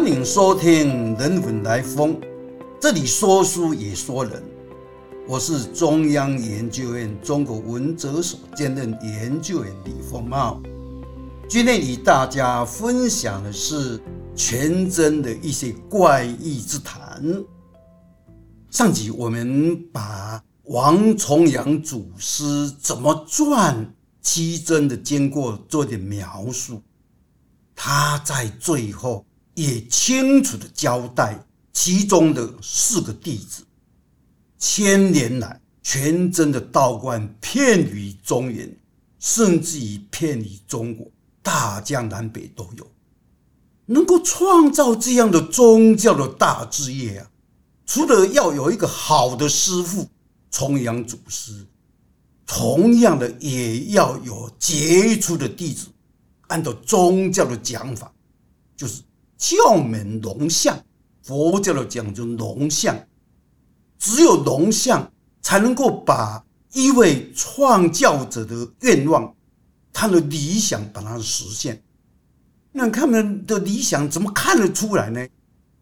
欢迎收听《人文来风》，这里说书也说人。我是中央研究院中国文哲所兼任研究员李丰茂。今天与大家分享的是全真的一些怪异之谈。上集我们把王重阳祖师怎么转七真的经过做点描述，他在最后也清楚的交代其中的四个弟子，千年来全真的道观遍于中原，甚至于遍于中国。大江南北都有，能够创造这样的宗教的大事业啊！除了要有一个好的师傅重阳祖师，同样的也要有杰出的弟子。按照宗教的讲法，就是教门龙象，佛教的讲究龙象，只有龙象才能够把一位创教者的愿望。他的理想把它实现，那他们的理想怎么看得出来呢？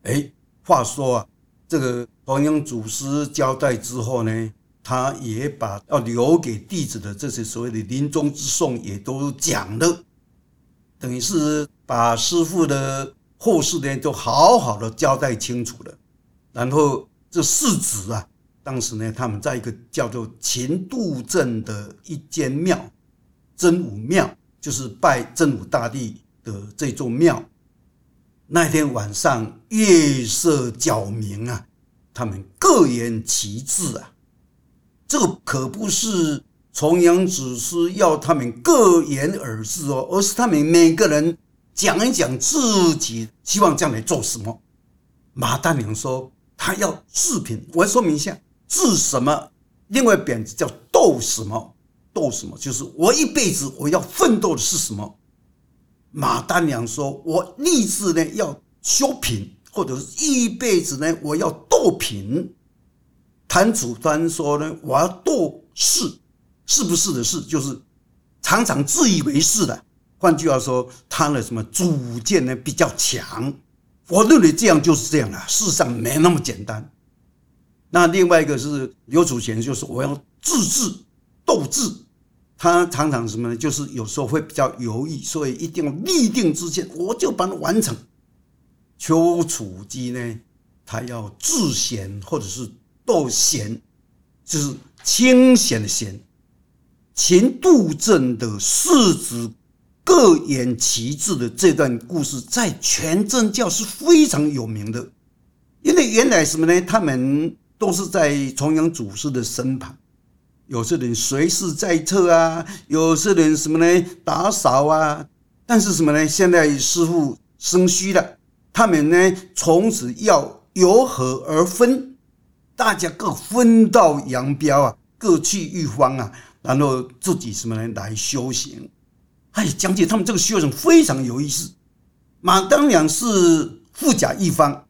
哎，话说啊，这个弘扬祖师交代之后呢，他也把要留给弟子的这些所谓的临终之颂也都讲了，等于是把师傅的后事呢都好好的交代清楚了。然后这四子啊，当时呢他们在一个叫做秦渡镇的一间庙。真武庙就是拜真武大帝的这座庙。那天晚上月色皎明啊，他们各言其志啊。这个可不是重阳祖师要他们各言而志哦，而是他们每个人讲一讲自己希望将来做什么。马大娘说他要治品，我要说明一下，治什么？另外贬字叫斗什么？斗什么？就是我一辈子我要奋斗的是什么？马丹娘说：“我立志呢要修品，或者是一辈子呢我要斗品。”谭祖端说呢：“我要斗士，是不是的事？就是常常自以为是的。换句话说，他的什么主见呢比较强？我认为这样就是这样的，事实上没那么简单。那另外一个是刘祖贤，就是我要自治、斗志。”他常常什么呢？就是有时候会比较犹豫，所以一定要立定之见，我就把它完成。丘处机呢，他要治贤或者是斗贤，就是清闲的闲。秦杜正的世子各言其志的这段故事，在全真教是非常有名的，因为原来什么呢？他们都是在重阳祖师的身旁。有些人随侍在侧啊，有些人什么呢？打扫啊。但是什么呢？现在师傅生虚了，他们呢从此要由合而分，大家各分道扬镳啊，各去一方啊，然后自己什么呢来修行。哎，讲解他们这个修行非常有意思。马当良是富甲一方，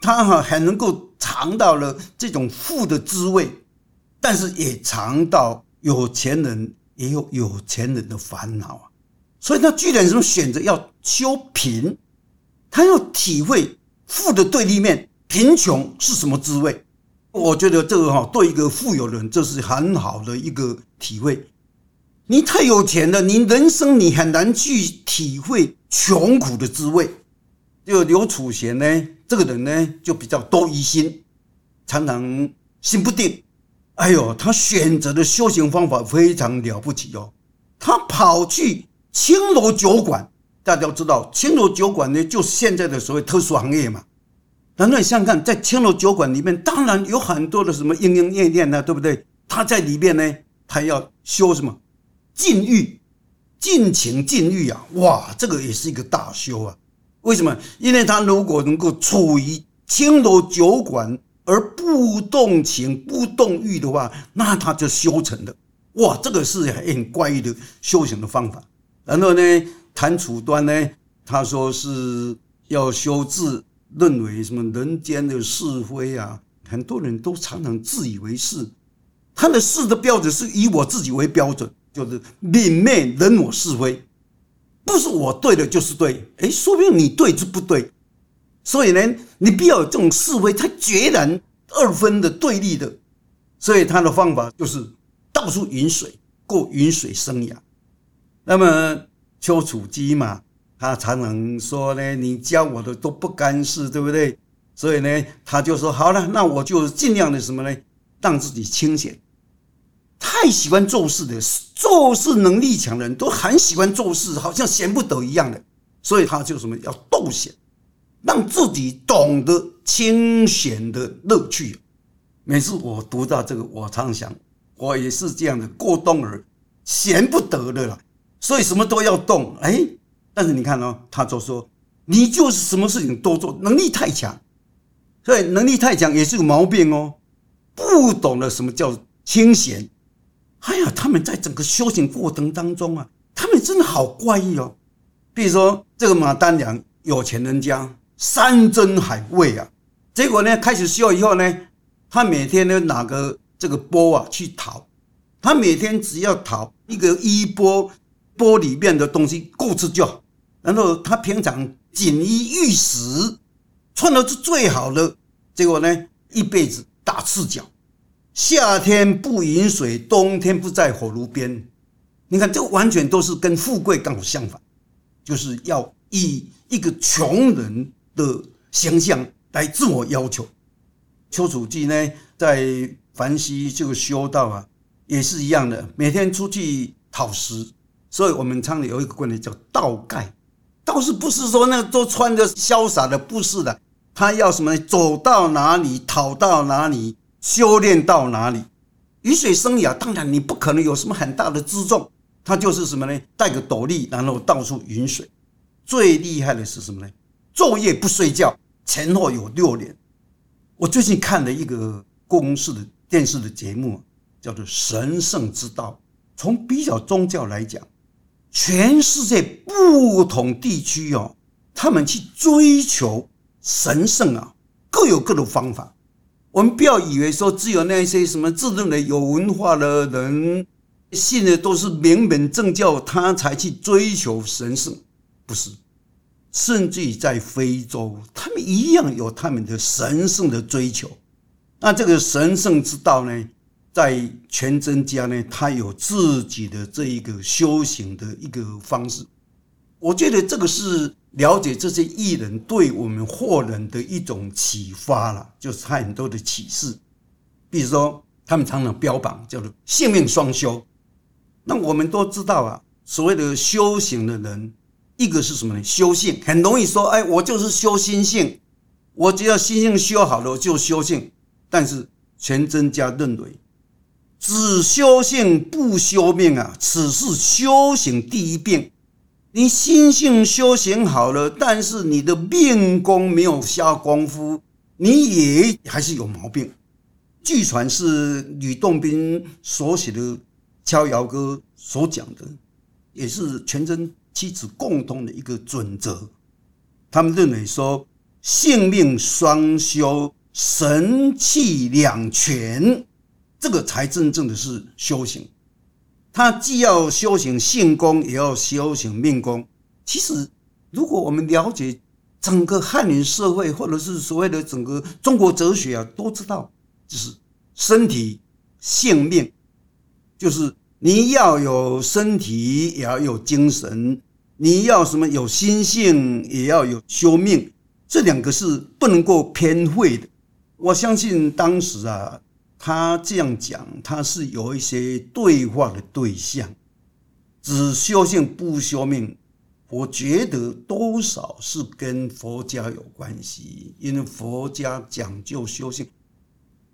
他哈还能够尝到了这种富的滋味。但是也尝到有钱人也有有钱人的烦恼啊，所以他居然什么选择要修贫，他要体会富的对立面，贫穷是什么滋味？我觉得这个哈对一个富有人这是很好的一个体会。你太有钱了，你人生你很难去体会穷苦的滋味。就刘楚贤呢，这个人呢就比较多疑心，常常心不定。哎呦，他选择的修行方法非常了不起哦！他跑去青楼酒馆，大家都知道青楼酒馆呢，就是现在的所谓特殊行业嘛。那你想想看，在青楼酒馆里面，当然有很多的什么莺莺燕燕呢，对不对？他在里面呢，他要修什么禁欲、尽情禁欲啊！哇，这个也是一个大修啊！为什么？因为他如果能够处于青楼酒馆。而不动情、不动欲的话，那他就修成了。哇，这个是很怪异的修行的方法。然后呢，谭楚端呢，他说是要修治，认为什么人间的是非啊，很多人都常常自以为是。他的是的标准是以我自己为标准，就是泯灭人我是非，不是我对的就是对。哎，说不定你对就不对。所以呢，你不要有这种是非太决然二分的对立的。所以他的方法就是到处饮水，过饮水生涯。那么丘处机嘛，他常常说呢：“你教我的都不干事，对不对？”所以呢，他就说：“好了，那我就尽量的什么呢，让自己清闲。太喜欢做事的，做事能力强的人都很喜欢做事，好像闲不得一样的。所以他就什么要斗闲，让自己懂得清闲的乐趣。”每次我读到这个，我常常想，我也是这样的过动儿，闲不得的了，所以什么都要动。哎，但是你看哦，他就说你就是什么事情都做，能力太强，所以能力太强也是个毛病哦，不懂得什么叫清闲。哎呀，他们在整个修行过程当中啊，他们真的好怪异哦。比如说这个马丹良，有钱人家，山珍海味啊，结果呢，开始修以后呢。他每天呢拿个这个钵啊去讨，他每天只要讨一个衣钵，钵里面的东西够吃就好。然后他平常锦衣玉食，穿的是最好的，结果呢一辈子打赤脚，夏天不饮水，冬天不在火炉边。你看，这完全都是跟富贵刚好相反，就是要以一个穷人的形象来自我要求。丘处机呢，在凡西这个修道啊，也是一样的，每天出去讨食。所以我们常里有一个观念叫“道盖”，道是不是说那个都穿着潇洒的，不是的，他要什么？走到哪里讨到哪里，修炼到哪里。雨水生涯，当然你不可能有什么很大的辎重，他就是什么呢？带个斗笠，然后到处饮水。最厉害的是什么呢？昼夜不睡觉，前后有六年。我最近看了一个公式的电视的节目，叫做《神圣之道》。从比较宗教来讲，全世界不同地区哦，他们去追求神圣啊，各有各的方法。我们不要以为说只有那些什么自认为有文化的人，信的都是名门正教，他才去追求神圣，不是。甚至于在非洲，他们一样有他们的神圣的追求。那这个神圣之道呢，在全真家呢，他有自己的这一个修行的一个方式。我觉得这个是了解这些艺人对我们货人的一种启发了，就是他很多的启示。比如说，他们常常标榜叫做性命双修。那我们都知道啊，所谓的修行的人。一个是什么呢？修性很容易说，哎，我就是修心性，我只要心性修好了我就修性。但是全真家认为，只修性不修命啊，此是修行第一病。你心性修行好了，但是你的命功没有下功夫，你也还是有毛病。据传是吕洞宾所写的《逍遥歌》所讲的，也是全真。七子共同的一个准则，他们认为说，性命双修，神气两全，这个才真正的是修行。他既要修行性功，也要修行命功。其实，如果我们了解整个汉人社会，或者是所谓的整个中国哲学啊，都知道，就是身体、性命，就是。你要有身体，也要有精神；你要什么有心性，也要有修命。这两个是不能够偏废的。我相信当时啊，他这样讲，他是有一些对话的对象。只修行不修命，我觉得多少是跟佛家有关系，因为佛家讲究修行，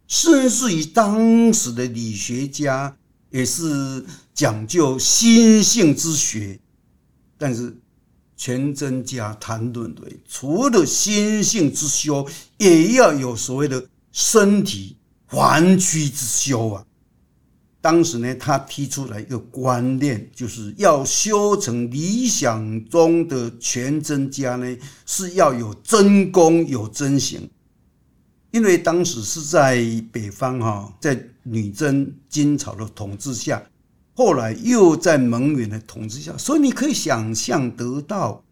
甚至于当时的理学家。也是讲究心性之学，但是全真家谈论的，除了心性之修，也要有所谓的身体还躯之修啊。当时呢，他提出来一个观念，就是要修成理想中的全真家呢，是要有真功有真行。因为当时是在北方哈，在女真金朝的统治下，后来又在蒙元的统治下，所以你可以想象得到，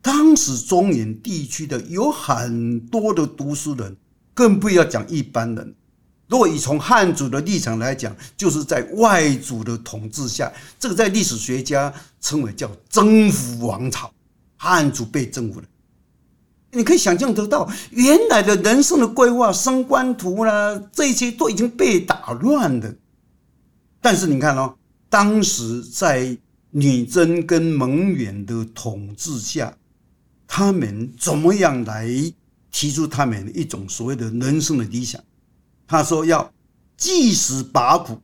当时中原地区的有很多的读书人，更不要讲一般人。如果以从汉族的立场来讲，就是在外族的统治下，这个在历史学家称为叫征服王朝，汉族被征服了。你可以想象得到，原来的人生的规划、升官图啦，这些都已经被打乱了。但是你看哦，当时在女真跟蒙元的统治下，他们怎么样来提出他们一种所谓的人生的理想？他说要济死拔苦，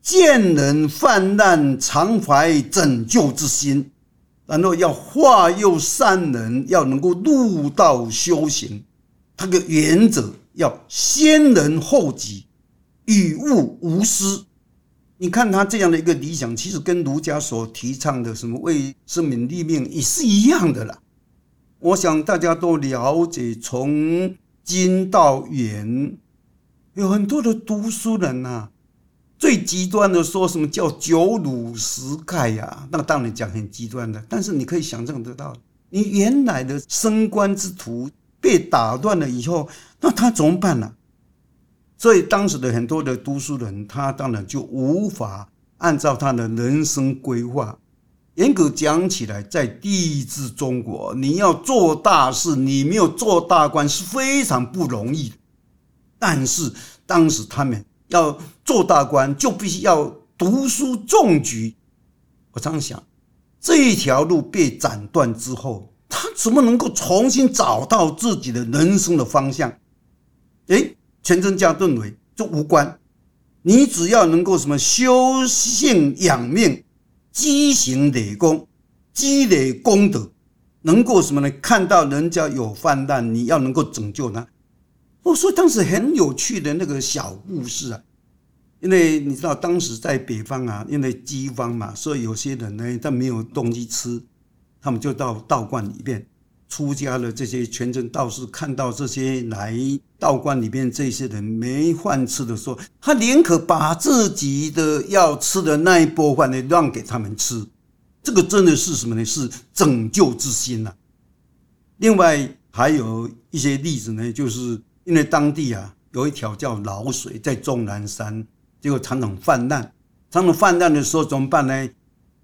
见人泛滥，常怀拯救之心。然后要化佑善人，要能够入道修行，他的原则要先人后己，与物无私。你看他这样的一个理想，其实跟儒家所提倡的什么为生民立命也是一样的啦。我想大家都了解，从今到远，有很多的读书人呐。最极端的说什么叫九乳十盖呀？那当然讲很极端的，但是你可以想象得到，你原来的升官之途被打断了以后，那他怎么办呢？所以当时的很多的读书人，他当然就无法按照他的人生规划。严格讲起来，在帝制中国，你要做大事，你没有做大官是非常不容易的。但是当时他们。要做大官，就必须要读书中举。我常想，这一条路被斩断之后，他怎么能够重新找到自己的人生的方向？哎，全真教认为就无关。你只要能够什么修性养命、积行累功、积累功德，能够什么呢？看到人家有患难，你要能够拯救他。我说当时很有趣的那个小故事啊，因为你知道当时在北方啊，因为饥荒嘛，所以有些人呢，他没有东西吃，他们就到道观里面。出家的这些全真道士看到这些来道观里面这些人没饭吃的时候，他宁可把自己的要吃的那一波饭呢让给他们吃。这个真的是什么呢？是拯救之心呐。另外还有一些例子呢，就是。因为当地啊有一条叫老水，在终南山，结果常常泛滥。常常泛滥的时候怎么办呢？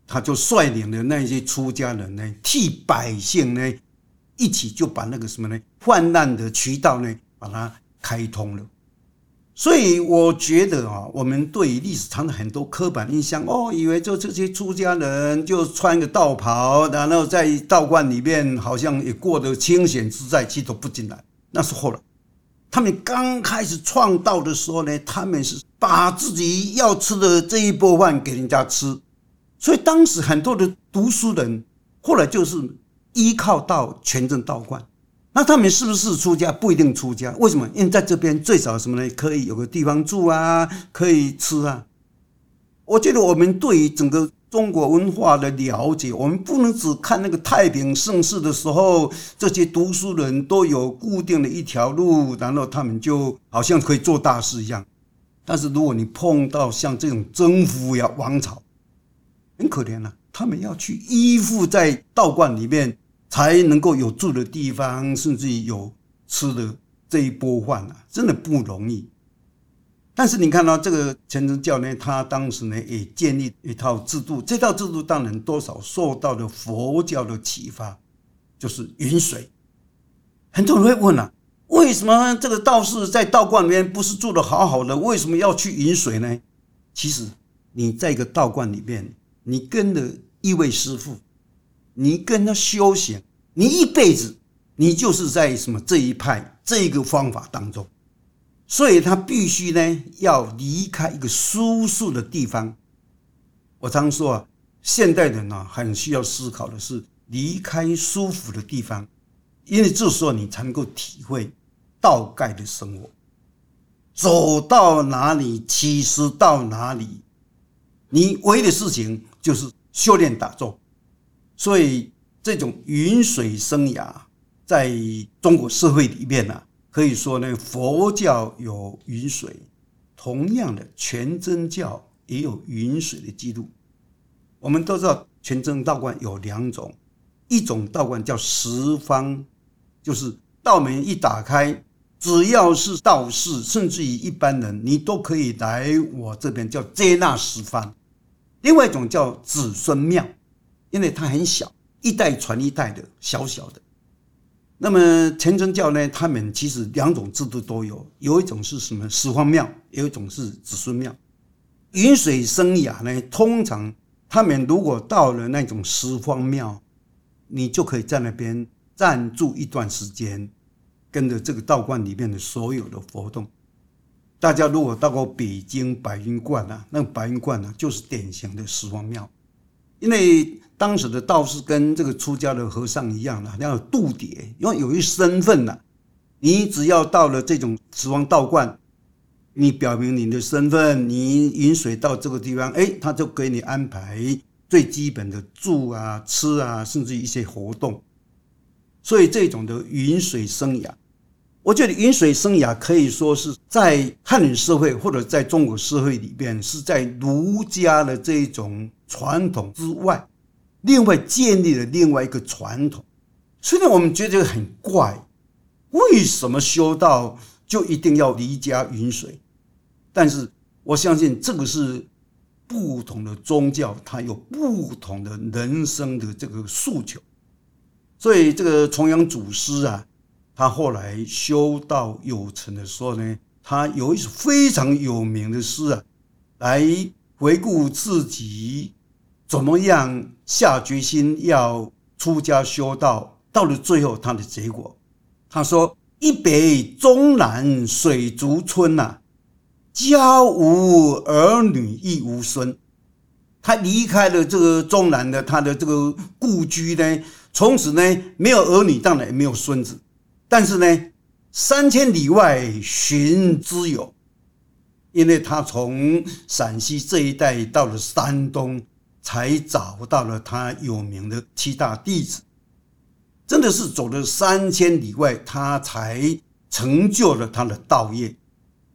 他就率领的那些出家人呢，替百姓呢，一起就把那个什么呢，泛滥的渠道呢，把它开通了。所以我觉得啊，我们对于历史常常很多刻板印象哦，以为就这些出家人就穿个道袍，然后在道观里面好像也过得清闲自在，其实都不进来，那是后来。他们刚开始创造的时候呢，他们是把自己要吃的这一波饭给人家吃，所以当时很多的读书人后来就是依靠到全真道观。那他们是不是出家？不一定出家。为什么？因为在这边最少什么呢？可以有个地方住啊，可以吃啊。我觉得我们对于整个。中国文化的了解，我们不能只看那个太平盛世的时候，这些读书人都有固定的一条路，然后他们就好像可以做大事一样。但是如果你碰到像这种征服呀王朝，很可怜了，他们要去依附在道观里面，才能够有住的地方，甚至于有吃的这一波饭啊，真的不容易。但是你看到这个全真教呢，他当时呢也建立一套制度，这套制度当然多少受到了佛教的启发，就是云水。很多人会问啊，为什么这个道士在道观里面不是住的好好的，为什么要去云水呢？其实你在一个道观里面，你跟了一位师傅，你跟他修行，你一辈子，你就是在什么这一派这一个方法当中。所以他必须呢，要离开一个舒适的地方。我常说啊，现代人呢，很需要思考的是离开舒服的地方，因为这时候你才能够体会道盖的生活。走到哪里，其实到哪里，你唯一的事情就是修炼打坐。所以这种云水生涯，在中国社会里面呢。可以说呢，佛教有云水，同样的全真教也有云水的记录。我们都知道全真道观有两种，一种道观叫十方，就是道门一打开，只要是道士，甚至于一般人，你都可以来我这边叫接纳十方。另外一种叫子孙庙，因为它很小，一代传一代的，小小的。那么虔诚教呢，他们其实两种制度都有，有一种是什么十方庙，有一种是子孙庙。云水生涯呢，通常他们如果到了那种十方庙，你就可以在那边暂住一段时间，跟着这个道观里面的所有的活动。大家如果到过北京白云观啊，那白云观呢就是典型的十方庙，因为当时的道士跟这个出家的和尚一样啊，要度牒，因为有一身份呐，你只要到了这种死亡道观，你表明你的身份，你饮水到这个地方，哎，他就给你安排最基本的住啊、吃啊，甚至一些活动，所以这种的云水生涯。我觉得云水生涯可以说是在汉人社会或者在中国社会里边，是在儒家的这种传统之外，另外建立了另外一个传统。虽然我们觉得很怪，为什么修道就一定要离家云水？但是我相信这个是不同的宗教，它有不同的人生的这个诉求。所以这个重阳祖师啊。他后来修道有成的时候呢，他有一首非常有名的诗啊，来回顾自己怎么样下决心要出家修道，到了最后他的结果，他说：“一北中南水族村呐，家无儿女亦无孙。”他离开了这个中南的他的这个故居呢，从此呢没有儿女，当然也没有孙子。但是呢，三千里外寻知友，因为他从陕西这一带到了山东，才找到了他有名的七大弟子，真的是走了三千里外，他才成就了他的道业。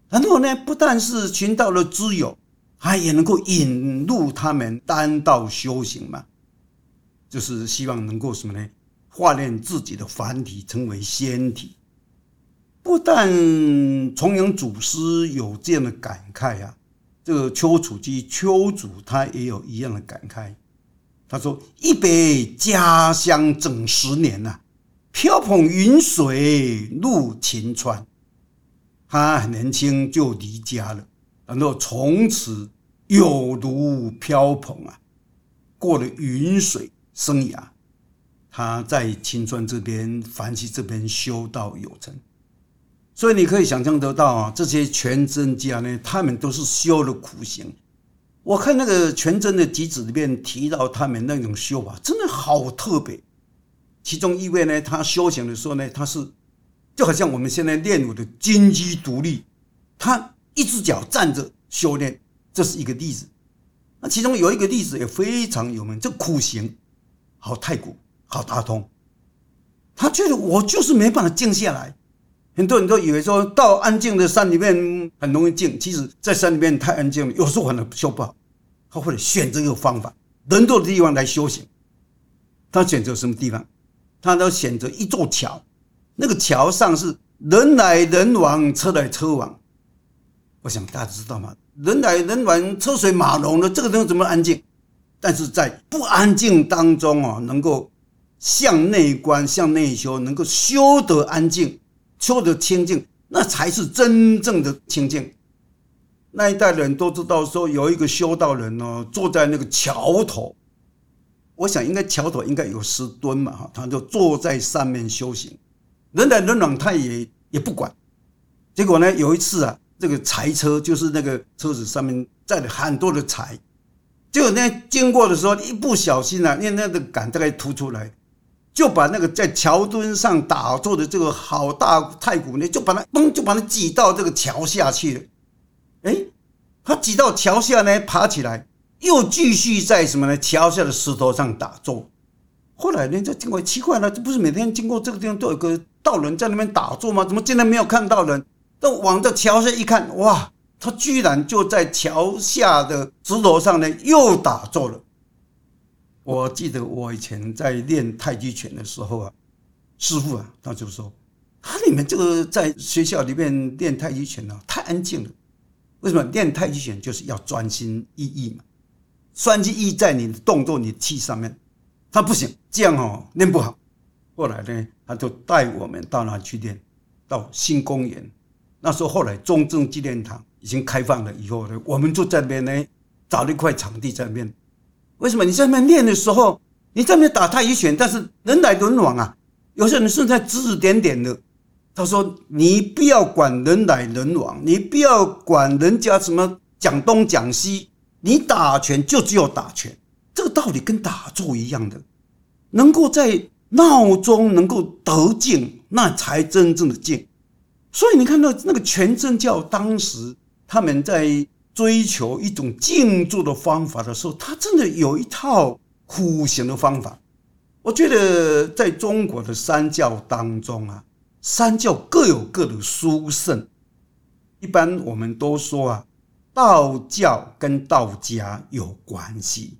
然后呢，不但是寻到了知友，他也能够引入他们单道修行嘛，就是希望能够什么呢？化炼自己的凡体成为仙体，不但重阳祖师有这样的感慨啊，这个丘处机丘祖他也有一样的感慨。他说：“一别家乡整十年呐，飘蓬云水入秦川。”他很年轻就离家了，然后从此有如飘蓬啊，过了云水生涯。他在秦川这边、凡溪这边修道有成，所以你可以想象得到啊，这些全真家呢，他们都是修了苦行。我看那个全真的集子里面提到他们那种修法，真的好特别。其中一位呢，他修行的时候呢，他是就好像我们现在练武的金鸡独立，他一只脚站着修炼，这是一个例子。那其中有一个例子也非常有名，这苦行好太古。好打通，他觉得我就是没办法静下来。很多人都以为说到安静的山里面很容易静，其实，在山里面太安静了，有时候可能修不好。他或者选择一个方法，人多的地方来修行。他选择什么地方？他都选择一座桥，那个桥上是人来人往，车来车往。我想大家知道吗？人来人往，车水马龙的，这个地方怎么安静？但是在不安静当中啊，能够。向内观，向内修，能够修得安静，修得清净，那才是真正的清净。那一代人都知道，说有一个修道人呢，坐在那个桥头，我想应该桥头应该有石墩嘛，哈，他就坐在上面修行，人来人往，他也也不管。结果呢，有一次啊，这个柴车就是那个车子上面载了很多的柴，结果呢，经过的时候一不小心啊，因为那个杆大概凸出来。就把那个在桥墩上打坐的这个好大太古呢，就把他嘣，就把他挤到这个桥下去了。哎，他挤到桥下呢，爬起来又继续在什么呢？桥下的石头上打坐。后来呢，就经过奇怪了，这不是每天经过这个地方都有个道人在那边打坐吗？怎么今天没有看到人？都往这桥下一看，哇，他居然就在桥下的石头上呢，又打坐了。我记得我以前在练太极拳的时候啊，师傅啊，他就说，他你们这个在学校里面练太极拳呢，太安静了。为什么练太极拳就是要专心意意嘛？专心意在你的动作、你的气上面。他不行，这样哦练不好。后来呢，他就带我们到哪去练？到新公园。那时候后来中正纪念堂已经开放了以后呢，我们就在那边呢找了一块场地在那边。为什么你在那边练的时候，你在那边打太极拳，但是人来人往啊，有些人是在指指点点的。他说：“你不要管人来人往，你不要管人家什么讲东讲西，你打拳就只有打拳。这个道理跟打坐一样的，能够在闹中能够得静，那才真正的静。所以你看到那个全真教当时他们在追求一种静坐的方法的时候，他真的有一套苦行的方法。我觉得在中国的三教当中啊。”三教各有各的殊胜，一般我们都说啊，道教跟道家有关系，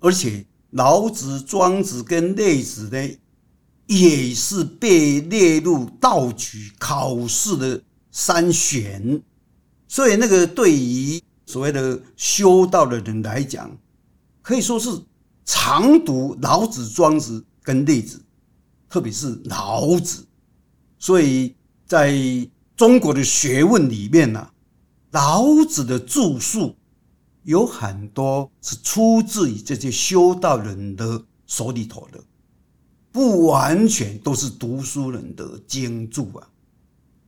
而且老子、庄子跟列子呢，也是被列入道举考试的三选，所以那个对于所谓的修道的人来讲，可以说是常读老子、庄子跟列子，特别是老子。所以，在中国的学问里面呢，老子的著述有很多是出自于这些修道人的手里头的，不完全都是读书人的经著啊。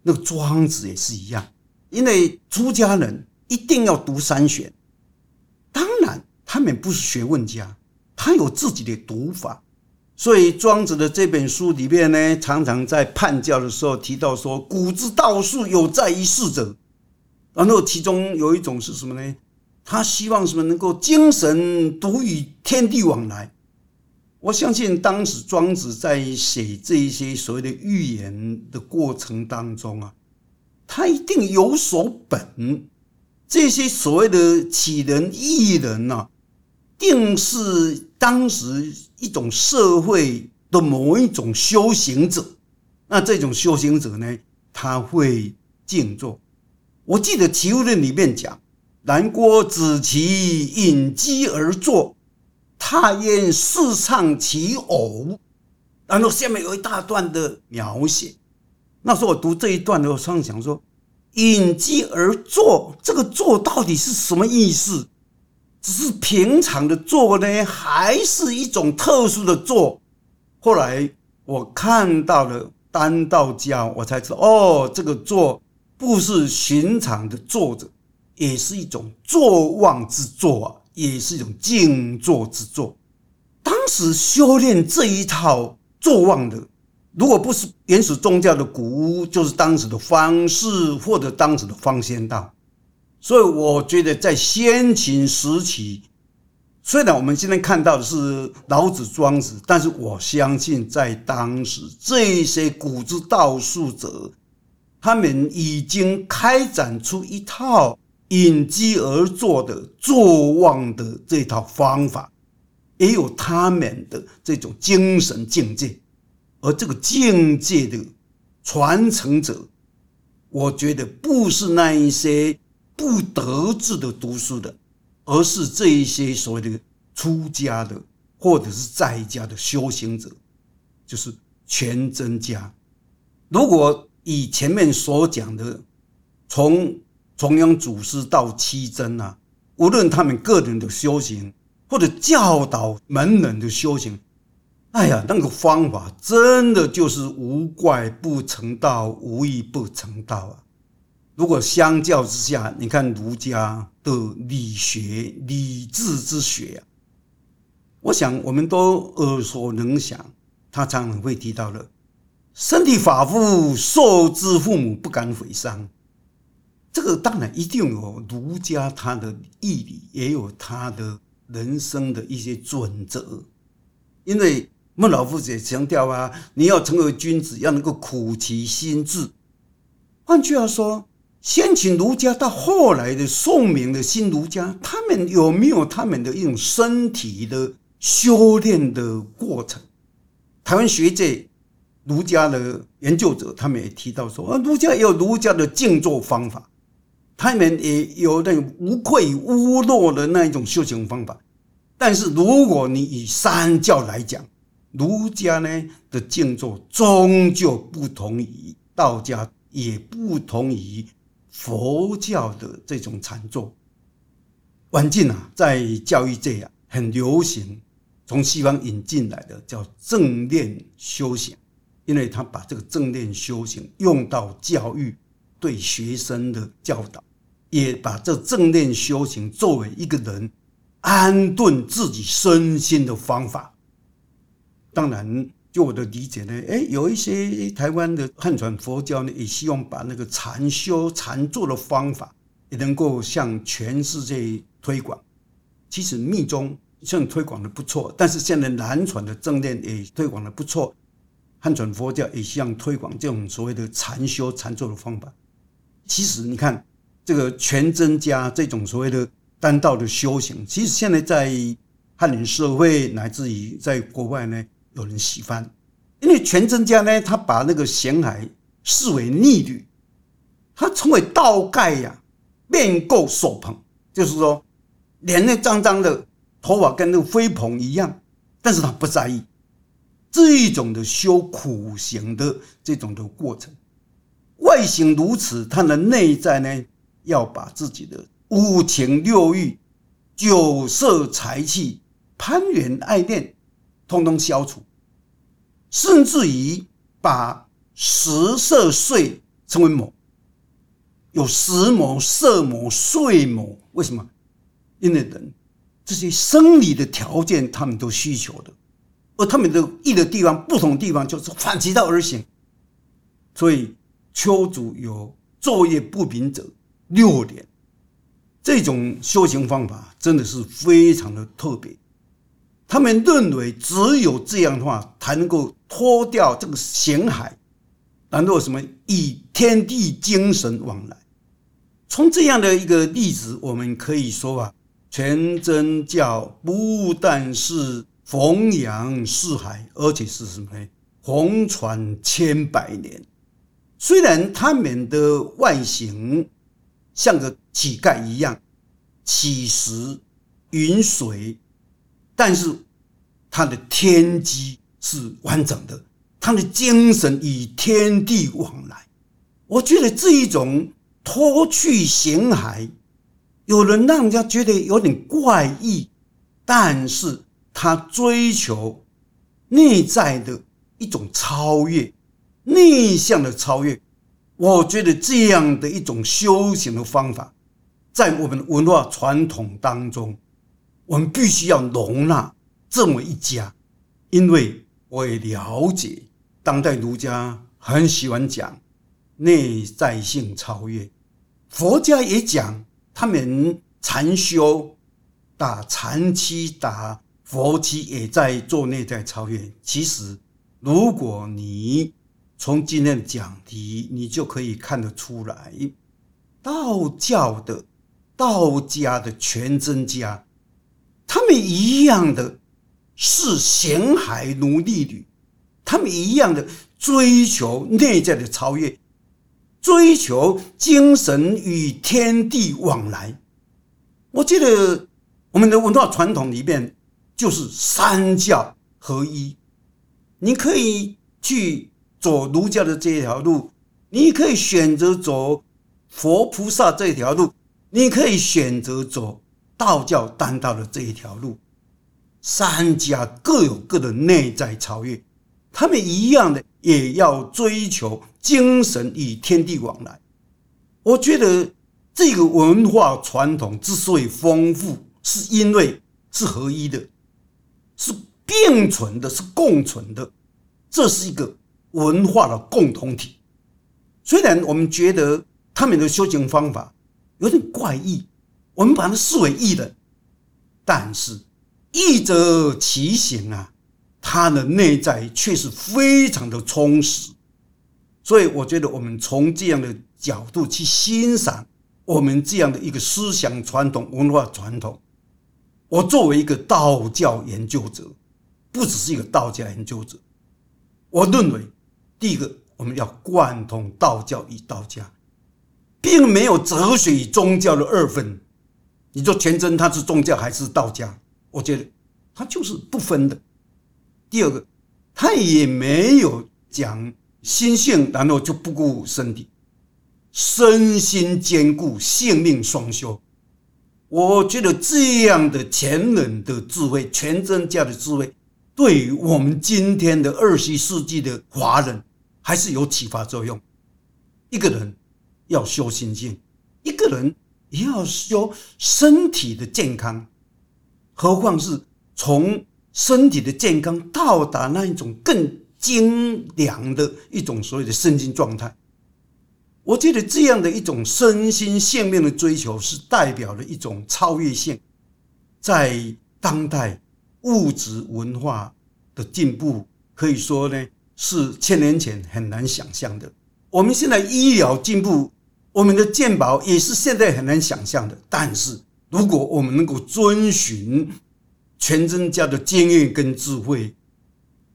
那个庄子也是一样，因为出家人一定要读三玄，当然他们不是学问家，他有自己的读法。所以庄子的这本书里面呢，常常在判教的时候提到说：“古之道术有在于世者。”然后其中有一种是什么呢？他希望什么能够精神独与天地往来。我相信当时庄子在写这一些所谓的寓言的过程当中啊，他一定有所本。这些所谓的杞人异人呐，定是当时。一种社会的某一种修行者，那这种修行者呢，他会静坐。我记得《齐物论》里面讲：“南郭子其隐机而坐，他焉视唱其偶。”然后下面有一大段的描写。那时候我读这一段的时候，常常想说：“隐机而坐，这个坐到底是什么意思？”只是平常的坐呢，还是一种特殊的坐？后来我看到了丹道家，我才知道哦，这个坐不是寻常的坐着，也是一种坐忘之坐啊，也是一种静坐之坐。当时修炼这一套坐忘的，如果不是原始宗教的古屋，就是当时的方式或者当时的方仙道。所以我觉得，在先秦时期，虽然我们今天看到的是老子、庄子，但是我相信，在当时这些古之道术者，他们已经开展出一套隐居而坐的坐忘的这套方法，也有他们的这种精神境界。而这个境界的传承者，我觉得不是那一些。不得志的读书的，而是这一些所谓的出家的，或者是在家的修行者，就是全真家。如果以前面所讲的，从重阳祖师到七真啊，无论他们个人的修行，或者教导门人的修行，哎呀，那个方法真的就是无怪不成道，无义不成道啊。如果相较之下，你看儒家的理学、理智之学，我想我们都耳熟能详。他常常会提到的“身体发肤，受之父母，不敢毁伤”。这个当然一定有儒家他的义理，也有他的人生的一些准则。因为孟老夫子也强调啊，你要成为君子，要能够苦其心志。换句话说。先秦儒家到后来的宋明的新儒家，他们有没有他们的一种身体的修炼的过程。台湾学界儒家的研究者，他们也提到说，啊，儒家也有儒家的静坐方法，他们也有那无愧无落的那一种修行方法。但是，如果你以三教来讲，儒家呢的静坐终究不同于道家，也不同于佛教的这种禅坐。晚近啊，在教育界啊很流行，从西方引进来的叫正念修行，因为他把这个正念修行用到教育对学生的教导，也把这正念修行作为一个人安顿自己身心的方法。当然，就我的理解呢，哎，有一些台湾的汉传佛教呢，也希望把那个禅修、禅坐的方法，也能够向全世界推广。其实密宗像推广的不错，但是现在南传的正念也推广的不错，汉传佛教也希望推广这种所谓的禅修、禅坐的方法。其实你看，这个全真家这种所谓的单道的修行，其实现在在汉人社会乃至于在国外呢。有人喜欢，因为全真家呢，他把那个咸海视为逆旅，他称为倒盖呀，面垢手捧，就是说脸那脏脏的，头发跟那个飞蓬一样，但是他不在意。这一种的修苦行的这种的过程，外形如此，他的内在呢，要把自己的五情六欲、酒色财气、攀缘爱恋。通通消除，甚至于把食色睡称为魔，有食魔、色魔、睡魔。为什么？因为人这些生理的条件，他们都需求的，而他们的异的地方、不同地方，就是反其道而行。所以，丘祖有昼夜不平者六点，这种修行方法真的是非常的特别。他们认为，只有这样的话，才能够脱掉这个咸海，然后什么以天地精神往来。从这样的一个例子，我们可以说啊，全真教不但是弘扬四海，而且是什么呢？红传千百年。虽然他们的外形像个乞丐一样，乞食云水。但是，他的天机是完整的，他的精神与天地往来。我觉得这一种脱去形骸，有人让人家觉得有点怪异，但是他追求内在的一种超越，内向的超越。我觉得这样的一种修行的方法，在我们文化传统当中。我们必须要容纳这么一家，因为我也了解当代儒家很喜欢讲内在性超越，佛家也讲他们禅修打禅期打佛期也在做内在超越。其实，如果你从今天的讲题，你就可以看得出来，道教的道家的全真家。他们一样的是咸海奴隶女，他们一样的追求内在的超越，追求精神与天地往来。我记得我们的文化传统里面就是三教合一，你可以去走儒家的这条路，你可以选择走佛菩萨这条路，你可以选择走。道教单道的这一条路，三家各有各的内在超越，他们一样的也要追求精神与天地往来。我觉得这个文化传统之所以丰富，是因为是合一的，是并存的，是共存的，这是一个文化的共同体。虽然我们觉得他们的修行方法有点怪异。我们把它视为异人，但是异则其行啊，他的内在却是非常的充实。所以，我觉得我们从这样的角度去欣赏我们这样的一个思想传统、文化传统，我作为一个道教研究者，不只是一个道家研究者，我认为，第一个我们要贯通道教与道家，并没有哲学与宗教的二分。你说全真他是宗教还是道家？我觉得他就是不分的。第二个，他也没有讲心性，然后就不顾身体，身心兼顾，性命双修。我觉得这样的前人的智慧，全真教的智慧，对于我们今天的二十世纪的华人，还是有启发作用。一个人要修心性，一个人也要说身体的健康，何况是从身体的健康到达那一种更精良的一种所谓的身心状态。我觉得这样的一种身心性命的追求，是代表了一种超越性，在当代物质文化的进步，可以说呢是千年前很难想象的。我们现在医疗进步，我们的健保也是现在很难想象的。但是，如果我们能够遵循全真家的经验跟智慧，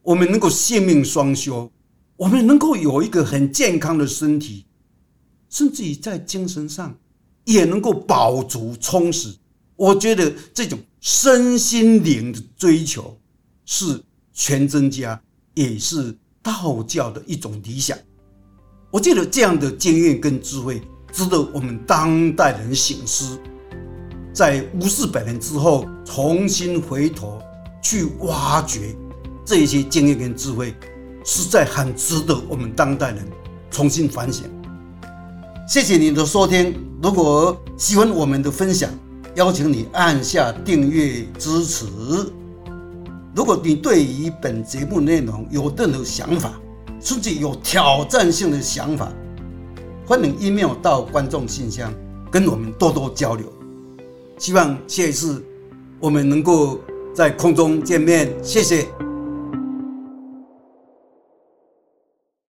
我们能够性命双修，我们能够有一个很健康的身体。甚至于在精神上也能够饱足充实，我觉得这种身心灵的追求是全真家也是道教的一种理想。我觉得这样的经验跟智慧值得我们当代人醒思，在五四百年之后重新回头去挖掘这一些经验跟智慧，实在很值得我们当代人重新反省。谢谢你的收听。如果喜欢我们的分享，邀请你按下订阅支持。如果你对于本节目内容有任何想法，甚至有挑战性的想法，欢迎 email 到观众信箱，跟我们多多交流。希望下一次我们能够在空中见面。谢谢。